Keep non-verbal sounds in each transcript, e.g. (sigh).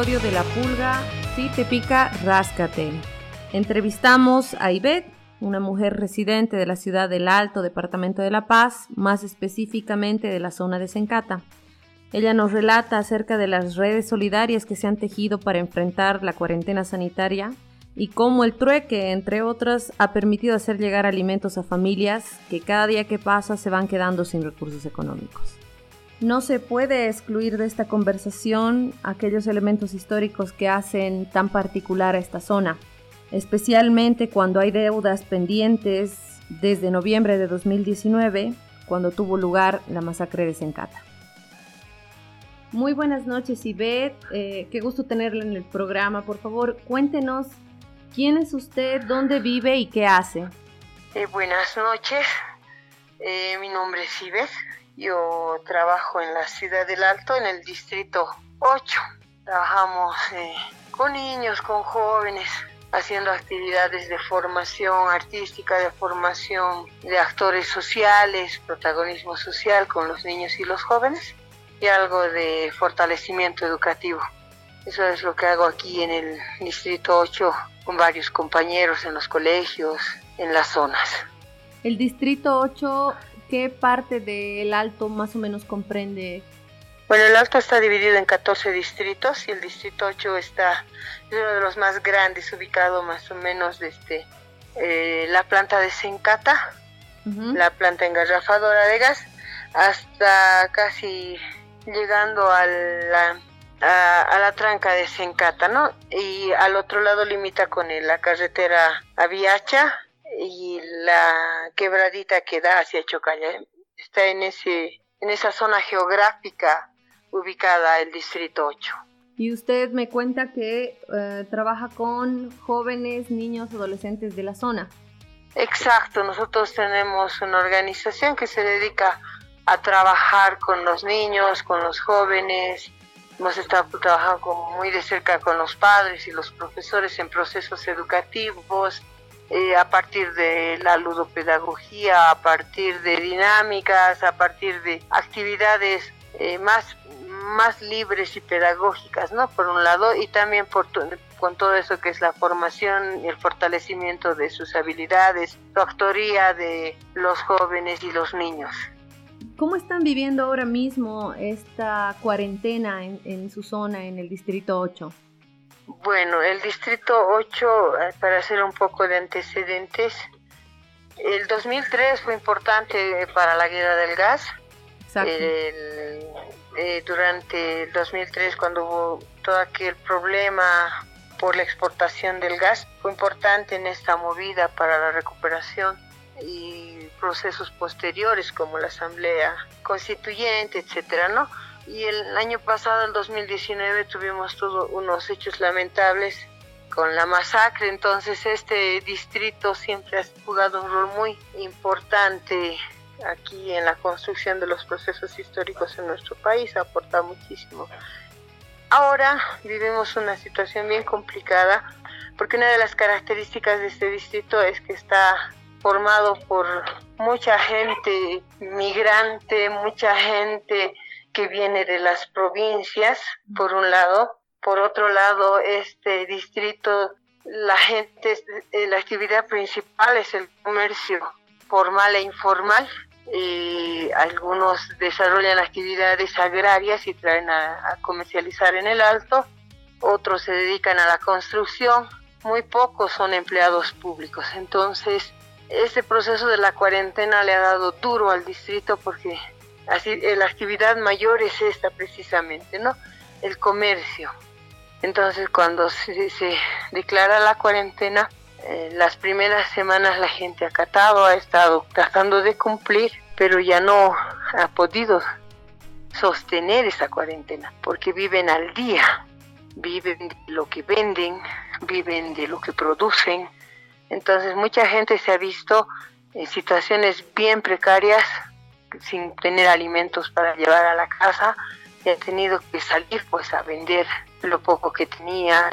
episodio de La Pulga. Si te pica, ráscate. Entrevistamos a Ivette, una mujer residente de la ciudad del Alto, departamento de La Paz, más específicamente de la zona de Sencata. Ella nos relata acerca de las redes solidarias que se han tejido para enfrentar la cuarentena sanitaria y cómo el trueque, entre otras, ha permitido hacer llegar alimentos a familias que cada día que pasa se van quedando sin recursos económicos. No se puede excluir de esta conversación aquellos elementos históricos que hacen tan particular a esta zona, especialmente cuando hay deudas pendientes desde noviembre de 2019, cuando tuvo lugar la masacre de Sencata. Muy buenas noches, Ivette. Eh, qué gusto tenerla en el programa. Por favor, cuéntenos quién es usted, dónde vive y qué hace. Eh, buenas noches. Eh, mi nombre es Ivette. Yo trabajo en la ciudad del Alto, en el distrito 8. Trabajamos eh, con niños, con jóvenes, haciendo actividades de formación artística, de formación de actores sociales, protagonismo social con los niños y los jóvenes y algo de fortalecimiento educativo. Eso es lo que hago aquí en el Distrito 8 con varios compañeros en los colegios, en las zonas. El Distrito 8 ¿Qué parte del Alto más o menos comprende? Bueno, el Alto está dividido en 14 distritos y el Distrito 8 está, es uno de los más grandes, ubicado más o menos desde eh, la planta de Sencata, la planta engarrafadora de gas, hasta casi llegando a la, a, la tranca de Sencata, ¿no? Y al otro lado limita con la carretera Aviacha la quebradita que da hacia Chocalla. Está en, ese, en esa zona geográfica ubicada el Distrito 8. Y usted me cuenta que eh, trabaja con jóvenes, niños, adolescentes de la zona. Exacto, nosotros tenemos una organización que se dedica a trabajar con los niños, con los jóvenes. Hemos estado trabajando muy de cerca con los padres y los profesores en procesos educativos, eh, a partir de la ludopedagogía, a partir de dinámicas, a partir de actividades eh, más, más libres y pedagógicas, ¿no? Por un lado, y también por con todo eso que es la formación y el fortalecimiento de sus habilidades, su actoría de los jóvenes y los niños. ¿Cómo están viviendo ahora mismo esta cuarentena en, en su zona, en el Distrito 8? Bueno, el Distrito 8, eh, para hacer un poco de antecedentes, el 2003 fue importante para la guerra del gas. Eh, durante el 2003, cuando hubo todo aquel problema por la exportación del gas, fue importante en esta movida para la recuperación y procesos posteriores como la asamblea constituyente, etcétera, ¿no? Y el año pasado, el 2019, tuvimos todos unos hechos lamentables con la masacre, entonces este distrito siempre ha jugado un rol muy importante aquí en la construcción de los procesos históricos en nuestro país, ha aportado muchísimo. Ahora vivimos una situación bien complicada porque una de las características de este distrito es que está formado por mucha gente migrante, mucha gente que viene de las provincias, por un lado. Por otro lado, este distrito, la gente, eh, la actividad principal es el comercio formal e informal. Y algunos desarrollan actividades agrarias y traen a, a comercializar en el alto. Otros se dedican a la construcción. Muy pocos son empleados públicos. Entonces, este proceso de la cuarentena le ha dado duro al distrito porque Así, eh, la actividad mayor es esta precisamente, ¿no? El comercio. Entonces, cuando se, declara la cuarentena, eh, las primeras semanas la gente acatado, ha estado tratando de cumplir, pero ya no ha podido sostener esa cuarentena, porque viven al día, viven de lo que venden, viven de lo que producen. Entonces, mucha gente se ha visto en situaciones bien precarias sin tener alimentos para llevar a la casa he tenido que salir pues a vender lo poco que tenía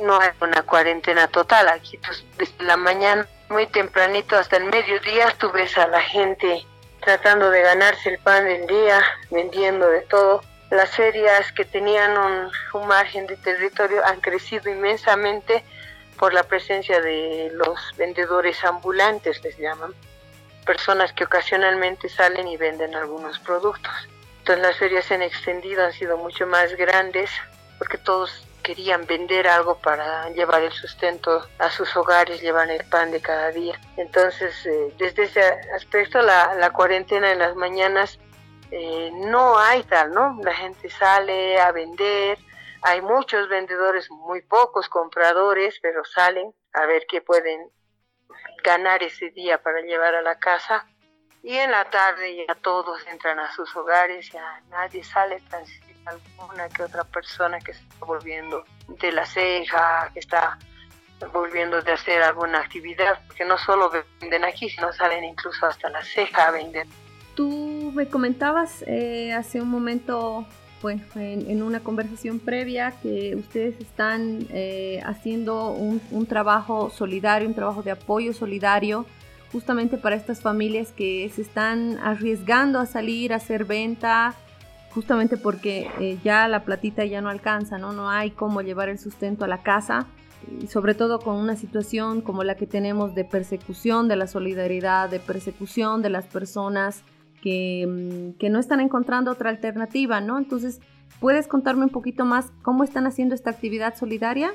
no hay una cuarentena total. Aquí pues, desde la mañana muy tempranito hasta el mediodía tú ves a la gente tratando de ganarse el pan del día vendiendo de todo. Las ferias que tenían un margen de territorio han crecido inmensamente por la presencia de los vendedores ambulantes, les llaman, personas que ocasionalmente salen y venden algunos productos. Entonces las ferias se han extendido, han sido mucho más grandes, porque todos querían vender algo para llevar el sustento a sus hogares, llevar el pan de cada día. Entonces, eh, desde ese aspecto, la, la, cuarentena en las mañanas eh, no hay tal, ¿no? La gente sale a vender, hay muchos vendedores, muy pocos compradores, pero salen a ver qué pueden ganar ese día para llevar a la casa. Y en la tarde ya todos entran a sus hogares, ya nadie sale, transita alguna que otra persona que está volviendo de la ceja, que está volviendo de hacer alguna actividad, porque no solo venden aquí, sino salen incluso hasta la ceja a vender. Tú me comentabas eh, hace un momento, bueno, en, una conversación previa, que ustedes están eh, haciendo un, un trabajo solidario, un trabajo de apoyo solidario justamente para estas familias que se están arriesgando a salir a hacer venta, justamente porque eh, ya la platita ya no alcanza, ¿no? No hay cómo llevar el sustento a la casa, y sobre todo con una situación como la que tenemos de persecución de la solidaridad, de persecución de las personas que, mm, que no están encontrando otra alternativa, ¿no? Entonces, ¿puedes contarme un poquito más cómo están haciendo esta actividad solidaria?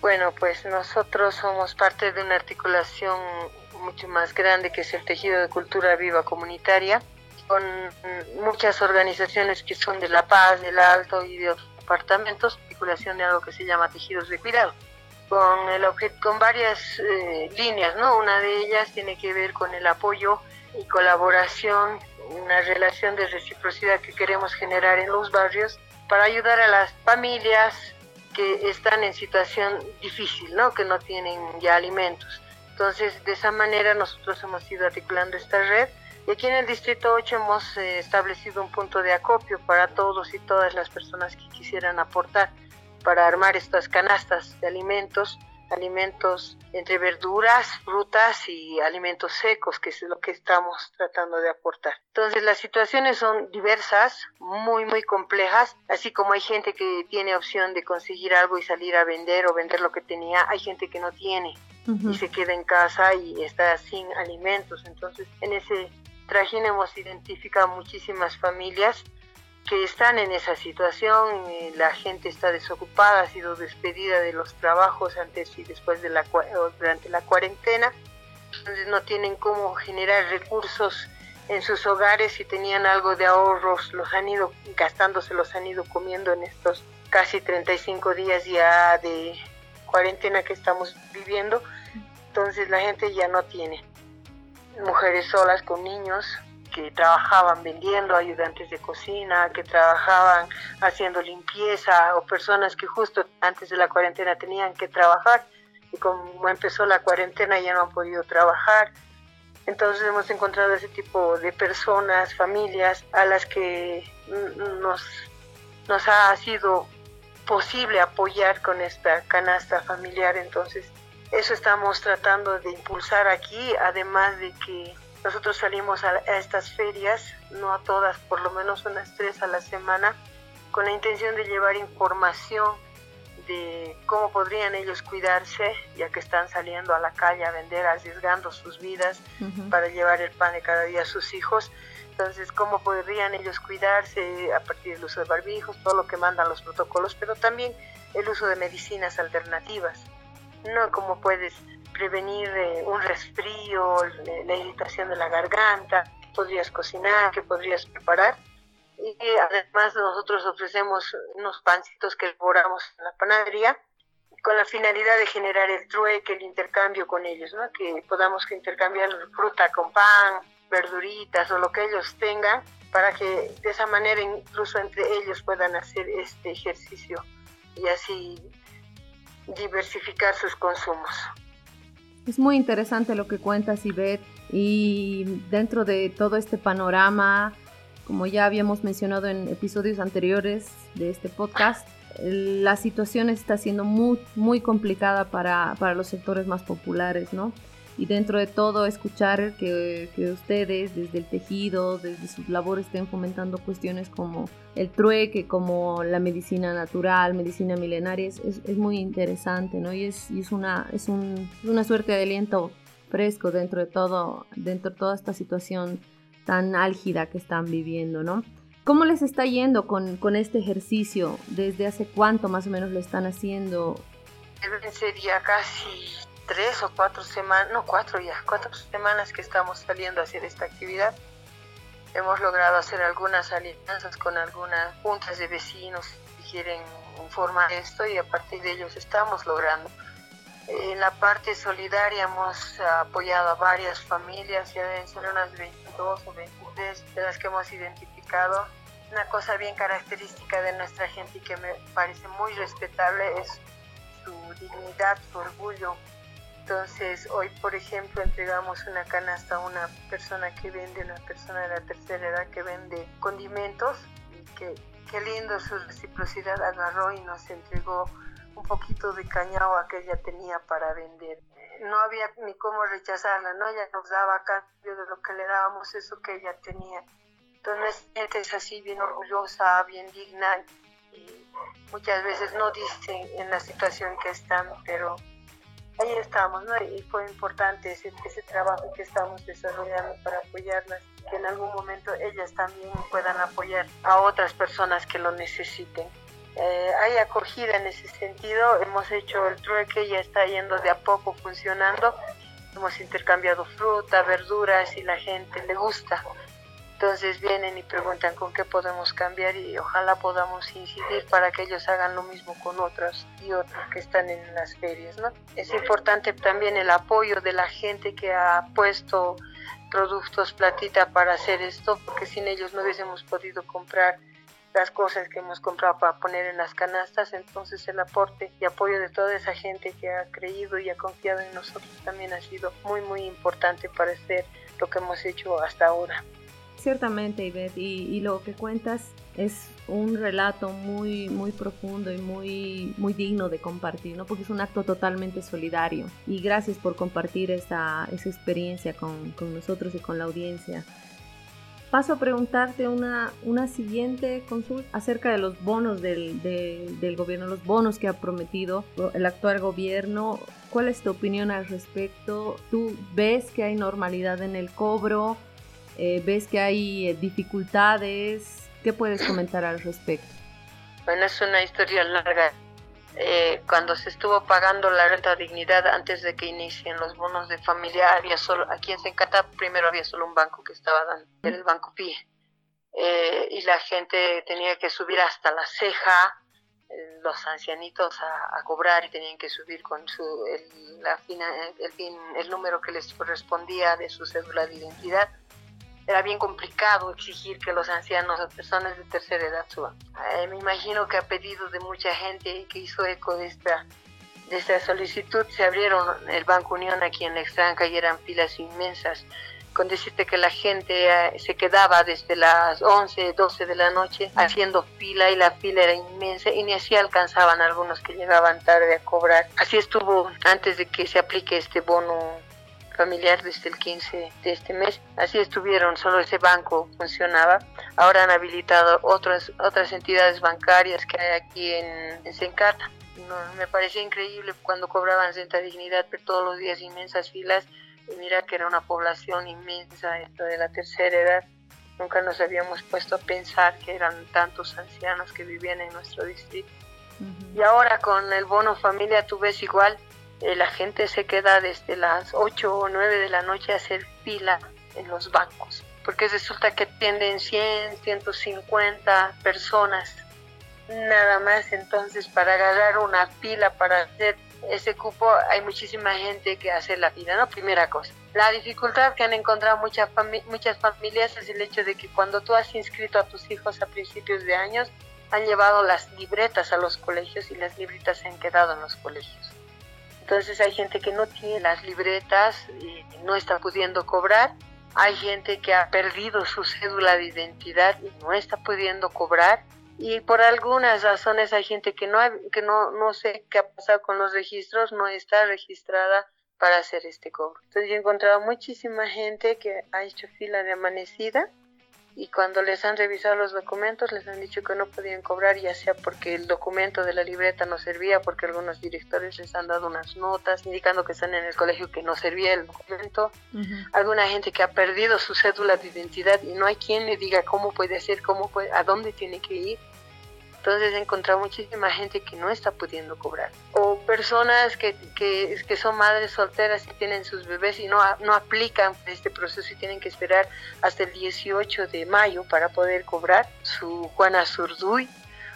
Bueno, pues nosotros somos parte de una articulación mucho más grande que es el tejido de cultura viva comunitaria con muchas organizaciones que son de La Paz, del Alto y de otros departamentos, articulación de algo que se llama tejidos de cuidado, con, el con varias eh, líneas, ¿no? Una de ellas tiene que ver con el apoyo y colaboración, una relación de reciprocidad que queremos generar en los barrios para ayudar a las familias que están en situación difícil, ¿no? Que no tienen ya alimentos. Entonces, de esa manera nosotros hemos ido articulando esta red y aquí en el Distrito 8 hemos eh, establecido un punto de acopio para todos y todas las personas que quisieran aportar para armar estas canastas de alimentos, alimentos entre verduras, frutas y alimentos secos, que es lo que estamos tratando de aportar. Entonces las situaciones son diversas, muy, muy complejas, así como hay gente que tiene opción de conseguir algo y salir a vender o vender lo que tenía, hay gente que no tiene. y se queda en casa y está sin alimentos. Entonces, en ese Trajín hemos identificado muchísimas familias que están en esa situación, la gente está desocupada, ha sido despedida de los trabajos antes y después de la durante la cuarentena, entonces no tienen cómo generar recursos en sus hogares y tenían algo de ahorros, los han ido gastándose, los han ido comiendo en estos casi 35 días ya de cuarentena que estamos viviendo, entonces la gente ya no tiene mujeres solas con niños que trabajaban vendiendo, ayudantes de cocina, que trabajaban haciendo limpieza o personas que justo antes de la cuarentena tenían que trabajar y como empezó la cuarentena ya no han podido trabajar. Entonces hemos encontrado ese tipo de personas, familias a las que nos, nos ha sido posible apoyar con esta canasta familiar. Entonces eso estamos tratando de impulsar aquí, además de que nosotros salimos a, estas ferias, no a todas, por lo menos unas tres a la semana, con la intención de llevar información de cómo podrían ellos cuidarse, ya que están saliendo a la calle a vender, arriesgando sus vidas para llevar el pan de cada día a sus hijos. Entonces, cómo podrían ellos cuidarse a partir del uso de barbijos, todo lo que mandan los protocolos, pero también el uso de medicinas alternativas. ¿no? Como puedes prevenir eh, un resfrío, la irritación de la garganta, podrías cocinar, que podrías preparar. Y además nosotros ofrecemos unos pancitos que elaboramos en la panadería con la finalidad de generar el trueque, el intercambio con ellos, ¿no? que podamos intercambiar fruta con pan, verduritas o lo que ellos tengan, para que de esa manera incluso entre ellos puedan hacer este ejercicio y así diversificar sus consumos. Es muy interesante lo que cuentas, Ivette, y dentro de todo este panorama, como ya habíamos mencionado en episodios anteriores de este podcast, la situación está siendo muy, complicada para, para los sectores más populares, ¿no? Y dentro de todo escuchar que, ustedes desde el tejido, desde sus labores estén fomentando cuestiones como el trueque, como la medicina natural, medicina milenaria, es, es, muy interesante, ¿no? Y es, y es, una, es un, una suerte de aliento fresco dentro de todo, dentro de toda esta situación tan álgida que están viviendo, ¿no? ¿Cómo les está yendo con, con este ejercicio? ¿Desde hace cuánto más o menos lo están haciendo? Sería casi tres o cuatro semanas, no cuatro ya, cuatro semanas que estamos saliendo a hacer esta actividad. Hemos logrado hacer algunas alianzas con algunas juntas de vecinos que quieren informar esto y a partir de ellos estamos logrando. En la parte solidaria hemos apoyado a varias familias, ya deben ser unas 22 o 23 de las que hemos identificado. Una cosa bien característica de nuestra gente y que me parece muy respetable es su dignidad, su orgullo entonces, hoy, por ejemplo, entregamos una canasta a una persona que vende, una persona de la tercera edad que vende condimentos. Y que, qué lindo su reciprocidad agarró y nos entregó un poquito de cañao que ella tenía para vender. No había ni cómo rechazarla, ¿no? Ella nos daba a cambio de lo que le dábamos eso que ella tenía. Entonces, gente es así, bien orgullosa, bien digna. Y muchas veces no dicen en la situación que están, pero ahí estamos, ¿no? Y fue importante ese, ese trabajo que estamos desarrollando para apoyarlas, que en algún momento ellas también puedan apoyar a otras personas que lo necesiten. Eh, hay acogida en ese sentido, hemos hecho el trueque, ya está yendo de a poco funcionando, hemos intercambiado fruta, verduras y la gente le gusta. Entonces vienen y preguntan con qué podemos cambiar y ojalá podamos incidir para que ellos hagan lo mismo con otros y otros que están en las ferias. ¿no? Es importante también el apoyo de la gente que ha puesto productos platita para hacer esto, porque sin ellos no hubiésemos podido comprar las cosas que hemos comprado para poner en las canastas, entonces el aporte y apoyo de toda esa gente que ha creído y ha confiado en nosotros también ha sido muy muy importante para hacer lo que hemos hecho hasta ahora. Ciertamente, Ivette, y, lo que cuentas es un relato muy, muy profundo y muy, muy digno de compartir, ¿no? Porque es un acto totalmente solidario. Y gracias por compartir esa, esa experiencia con, con, nosotros y con la audiencia. Paso a preguntarte una, una siguiente consulta acerca de los bonos del, del gobierno, los bonos que ha prometido el actual gobierno. ¿Cuál es tu opinión al respecto? ¿Tú ves que hay normalidad en el cobro? Eh, ves que hay eh, dificultades. ¿Qué puedes (clears throat) comentar al respecto? Bueno, es una historia larga. Eh, cuando se estuvo pagando la renta dignidad antes de que inicien los bonos de familia, había solo, aquí en Sencata primero había solo un banco que estaba dando, era el Banco PIE. y la gente tenía que subir hasta la ceja, los ancianitos a, cobrar y tenían que subir con su, el, la el, el número que les correspondía de su cédula de identidad era bien complicado exigir que los ancianos o personas de tercera edad suban. Eh, me imagino que a pedido de mucha gente que hizo eco de esta, de esta solicitud, se abrieron el Banco Unión aquí en la extranjera y eran filas inmensas. Con decirte que la gente eh, se quedaba desde las 11, 12 de la noche haciendo fila y la fila era inmensa y ni así alcanzaban algunos que llegaban tarde a cobrar. Así estuvo antes de que se aplique este bono familiar desde el 15 de este mes. Así estuvieron, solo ese banco funcionaba. Ahora han habilitado otras, otras entidades bancarias que hay aquí en, en Sencata. me parecía increíble cuando cobraban Renta Dignidad, pero todos los días inmensas filas. Y mira que era una población inmensa, esto de la tercera edad. Nunca nos habíamos puesto a pensar que eran tantos ancianos que vivían en nuestro distrito. Y ahora con el bono familia tú ves igual, eh, la gente se queda desde las 8 o 9 de la noche a hacer fila en los bancos, porque resulta que tienden 100, 150 personas nada más, entonces para agarrar una fila para hacer ese cupo hay muchísima gente que hace la fila, ¿no? Primera cosa. La dificultad que han encontrado muchas, muchas familias es el hecho de que cuando tú has inscrito a tus hijos a principios de años, han llevado las libretas a los colegios y las libretas se han quedado en los colegios. Entonces hay gente que no tiene las libretas y no está pudiendo cobrar. Hay gente que ha perdido su cédula de identidad y no está pudiendo cobrar. Y por algunas razones hay gente que no, que no, no sé qué ha pasado con los registros, no está registrada para hacer este cobro. Entonces yo he encontrado muchísima gente que ha hecho fila de amanecida y cuando les han revisado los documentos les han dicho que no podían cobrar ya sea porque el documento de la libreta no servía porque algunos directores les han dado unas notas indicando que están en el colegio que no servía el documento. Alguna gente que ha perdido su cédula de identidad y no hay quien le diga cómo puede hacer cómo puede a dónde tiene que ir entonces he encontrado muchísima gente que no está pudiendo cobrar. O personas que, que, que, son madres solteras y tienen sus bebés y no, no aplican este proceso y tienen que esperar hasta el 18 de mayo para poder cobrar su Juana Zurduy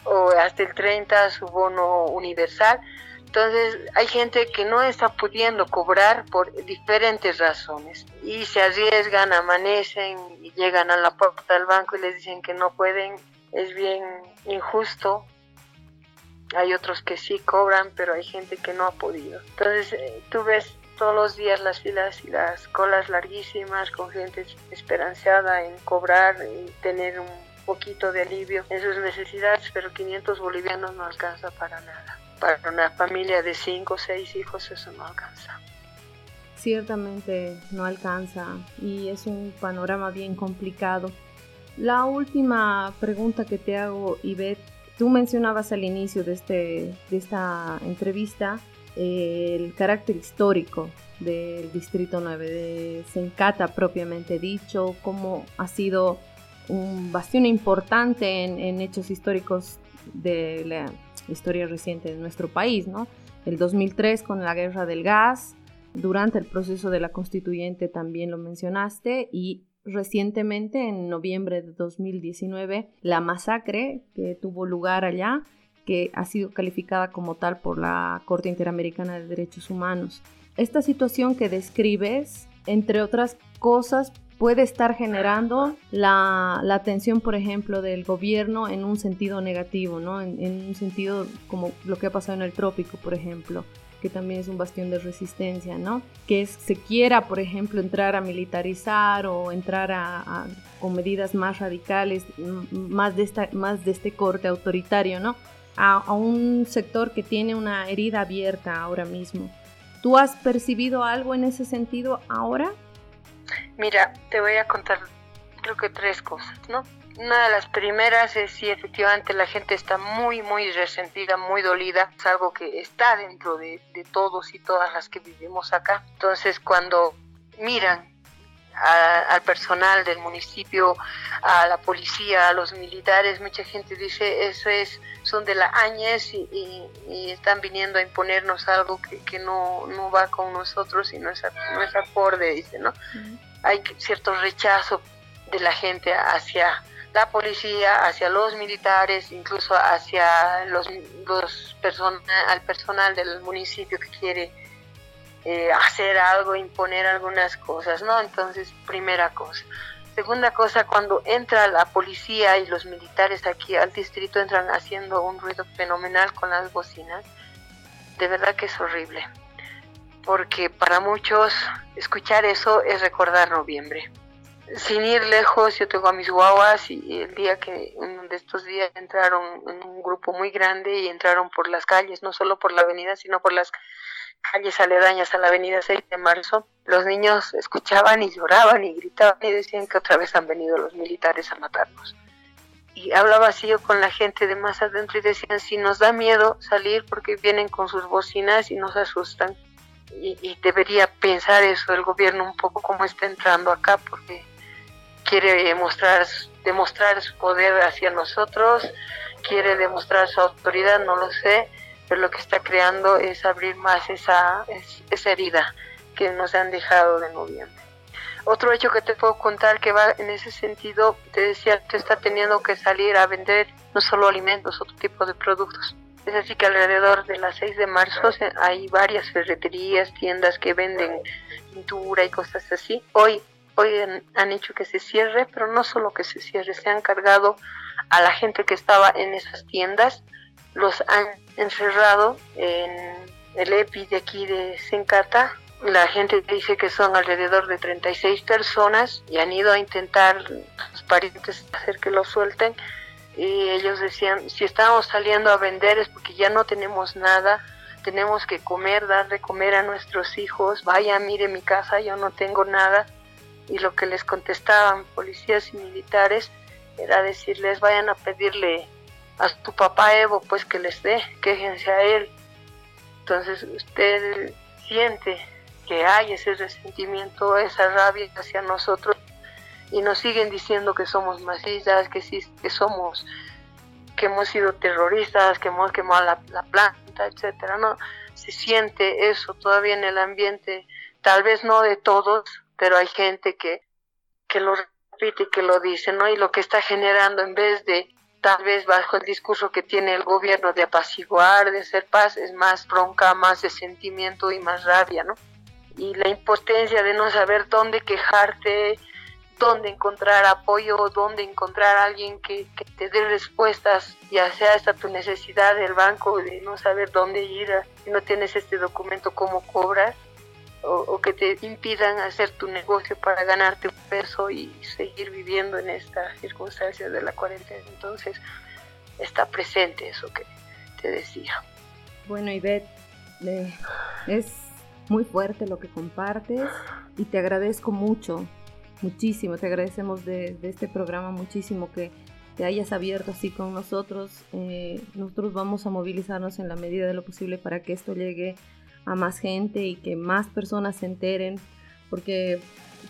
o hasta el 30 su bono universal. Entonces hay gente que no está pudiendo cobrar por diferentes razones y se arriesgan, amanecen y llegan a la puerta del banco y les dicen que no pueden es bien injusto. Hay otros que sí cobran, pero hay gente que no ha podido. Entonces, eh, tú ves todos los días las filas y las colas larguísimas con gente esperanzada en cobrar y tener un poquito de alivio en sus necesidades, pero 500 bolivianos no alcanza para nada. Para una familia de 5 o 6 hijos eso no alcanza. Ciertamente no alcanza y es un panorama bien complicado. La última pregunta que te hago, Ivette, tú mencionabas al inicio de, este, de esta entrevista eh, el carácter histórico del Distrito 9, de Sencata propiamente dicho, cómo ha sido un bastión importante en, hechos históricos de la historia reciente de nuestro país, ¿no? El 2003 con la guerra del gas, durante el proceso de la constituyente también lo mencionaste y recientemente, en noviembre de 2019, la masacre que tuvo lugar allá, que ha sido calificada como tal por la Corte Interamericana de Derechos Humanos. Esta situación que describes, entre otras cosas, puede estar generando la, atención, por ejemplo, del gobierno en un sentido negativo, ¿no? En, un sentido como lo que ha pasado en el trópico, por ejemplo que también es un bastión de resistencia, ¿no? Que se quiera, por ejemplo, entrar a militarizar o entrar a, con medidas más radicales, más de, esta, más de este corte autoritario, ¿no? A, a un sector que tiene una herida abierta ahora mismo. ¿Tú has percibido algo en ese sentido ahora? Mira, te voy a contar creo que tres cosas, ¿no? Una de las primeras es si efectivamente la gente está muy, muy resentida, muy dolida. Es algo que está dentro de, todos y todas las que vivimos acá. Entonces, cuando miran al personal del municipio, a la policía, a los militares, mucha gente dice eso es, son de la Áñez y, están viniendo a imponernos algo que, no, no, va con nosotros y no es, no es acorde, dice, ¿no? Hay cierto rechazo de la gente hacia la policía, hacia los militares, incluso hacia los, los al personal del municipio que quiere eh, hacer algo, imponer algunas cosas, ¿no? Entonces, primera cosa. Segunda cosa, cuando entra la policía y los militares aquí al distrito entran haciendo un ruido fenomenal con las bocinas, de verdad que es horrible, porque para muchos escuchar eso es recordar noviembre sin ir lejos, yo tengo a mis guaguas y el día que, uno de estos días entraron en un grupo muy grande y entraron por las calles, no solo por la avenida, sino por las calles aledañas a la avenida 6 de marzo, los niños escuchaban y lloraban y gritaban y decían que otra vez han venido los militares a matarnos. Y hablaba así yo con la gente de más adentro y decían, si nos da miedo salir porque vienen con sus bocinas y nos asustan. Y, y debería pensar eso el gobierno un poco cómo está entrando acá, porque quiere mostrar, demostrar su poder hacia nosotros, quiere demostrar su autoridad, no lo sé, pero lo que está creando es abrir más esa, esa herida que nos han dejado de noviembre. Otro hecho que te puedo contar que va en ese sentido, te decía, que está teniendo que salir a vender no solo alimentos, otro tipo de productos. Es así que alrededor de las 6 de marzo hay varias ferreterías, tiendas que venden pintura y cosas así. Hoy hoy han, hecho que se cierre, pero no solo que se cierre, se han cargado a la gente que estaba en esas tiendas, los han encerrado en el EPI de aquí de Sencata. La gente dice que son alrededor de 36 personas y han ido a intentar sus parientes hacer que lo suelten. Y ellos decían, si estamos saliendo a vender es porque ya no tenemos nada, tenemos que comer, dar de comer a nuestros hijos, vaya, mire mi casa, yo no tengo nada. Y lo que les contestaban policías y militares era decirles, vayan a pedirle a tu papá Evo, pues que les dé, quéjense a él. Entonces usted siente que hay ese resentimiento, esa rabia hacia nosotros y nos siguen diciendo que somos masistas, que, sí, que somos, que hemos sido terroristas, que hemos quemado la, la planta, etcétera, ¿no? Se siente eso todavía en el ambiente, tal vez no de todos, pero hay gente que, que lo repite y que lo dice, ¿no? Y lo que está generando en vez de tal vez bajo el discurso que tiene el gobierno de apaciguar, de hacer paz, es más bronca, más de sentimiento y más rabia, ¿no? Y la impotencia de no saber dónde quejarte, dónde encontrar apoyo, dónde encontrar a alguien que, te dé respuestas, ya sea hasta tu necesidad del banco, de no saber dónde ir, si no tienes este documento, cómo cobrar, o, que te impidan hacer tu negocio para ganarte un peso y seguir viviendo en esta circunstancia de la cuarentena. Entonces, está presente eso que te decía. Bueno, Ivette, es muy fuerte lo que compartes y te agradezco mucho muchísimo, te agradecemos de, este programa muchísimo que te hayas abierto así con nosotros. Eh, nosotros vamos a movilizarnos en la medida de lo posible para que esto llegue a más gente y que más personas se enteren, porque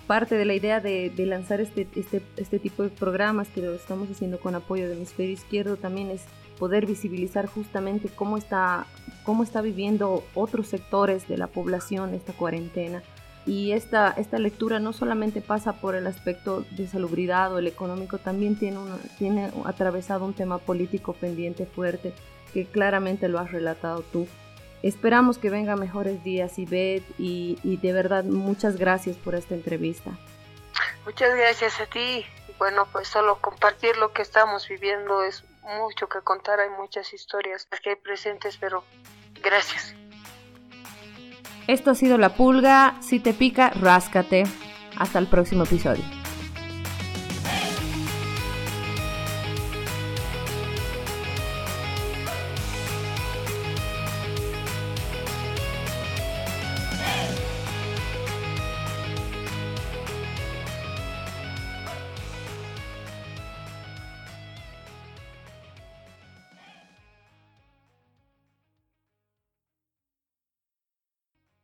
parte de la idea de, lanzar este, este, este, tipo de programas que lo estamos haciendo con apoyo del hemisferio izquierdo también es poder visibilizar justamente cómo está, cómo está viviendo otros sectores de la población esta cuarentena y esta, esta lectura no solamente pasa por el aspecto de salubridad o el económico, también tiene, tiene atravesado un tema político pendiente fuerte que claramente lo has relatado tú. Esperamos que vengan mejores días, Ivette, y, y de verdad muchas gracias por esta entrevista. Muchas gracias a ti. Bueno, pues solo compartir lo que estamos viviendo es mucho que contar, hay muchas historias que hay presentes, pero gracias. Esto ha sido La Pulga. Si te pica, ráscate. Hasta el próximo episodio.